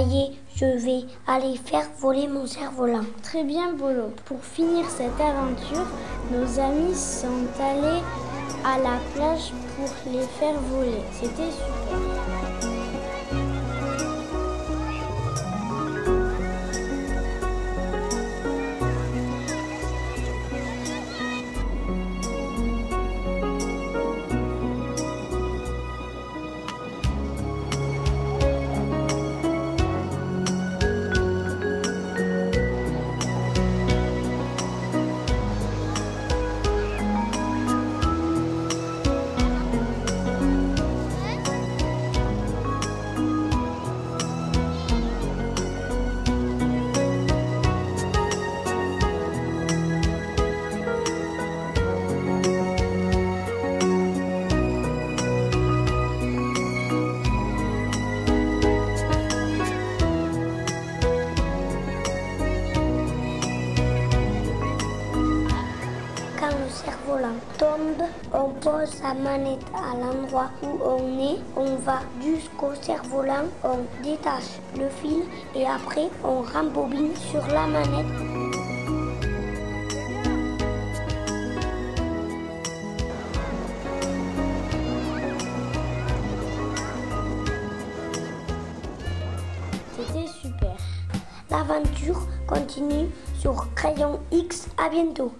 Est, je vais aller faire voler mon cerf-volant. Très bien, Bolo. Pour finir cette aventure, nos amis sont allés à la plage pour les faire voler. C'était super. Cerf-volant tombe, on pose sa manette à l'endroit où on est, on va jusqu'au cerf-volant, on détache le fil et après on rembobine sur la manette. C'était super. L'aventure continue sur Crayon X. À bientôt.